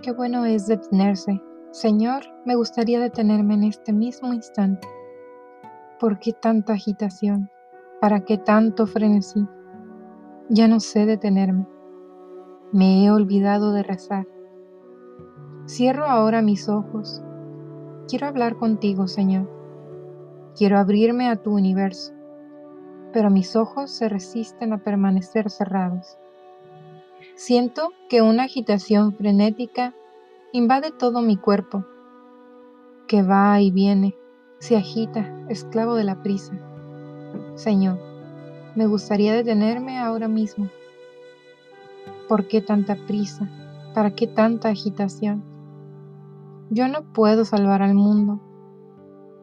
Qué bueno es detenerse. Señor, me gustaría detenerme en este mismo instante. ¿Por qué tanta agitación? ¿Para qué tanto frenesí? Ya no sé detenerme. Me he olvidado de rezar. Cierro ahora mis ojos. Quiero hablar contigo, Señor. Quiero abrirme a tu universo, pero mis ojos se resisten a permanecer cerrados. Siento que una agitación frenética invade todo mi cuerpo, que va y viene, se agita, esclavo de la prisa. Señor, me gustaría detenerme ahora mismo. ¿Por qué tanta prisa? ¿Para qué tanta agitación? Yo no puedo salvar al mundo.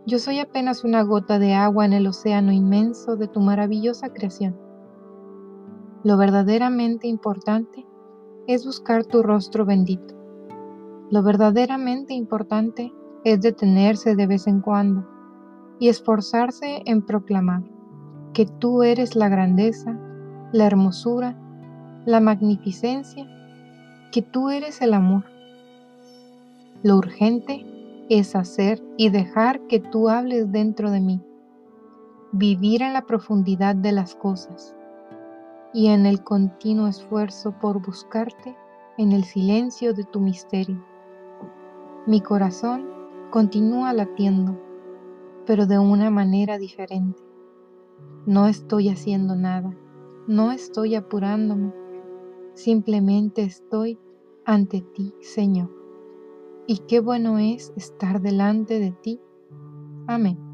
Yo soy apenas una gota de agua en el océano inmenso de tu maravillosa creación. Lo verdaderamente importante es buscar tu rostro bendito. Lo verdaderamente importante es detenerse de vez en cuando y esforzarse en proclamar que tú eres la grandeza, la hermosura, la magnificencia, que tú eres el amor lo urgente es hacer y dejar que tú hables dentro de mí, vivir en la profundidad de las cosas y en el continuo esfuerzo por buscarte en el silencio de tu misterio. Mi corazón continúa latiendo, pero de una manera diferente. No estoy haciendo nada, no estoy apurándome, simplemente estoy ante ti, Señor y qué bueno es estar delante de ti. Amén.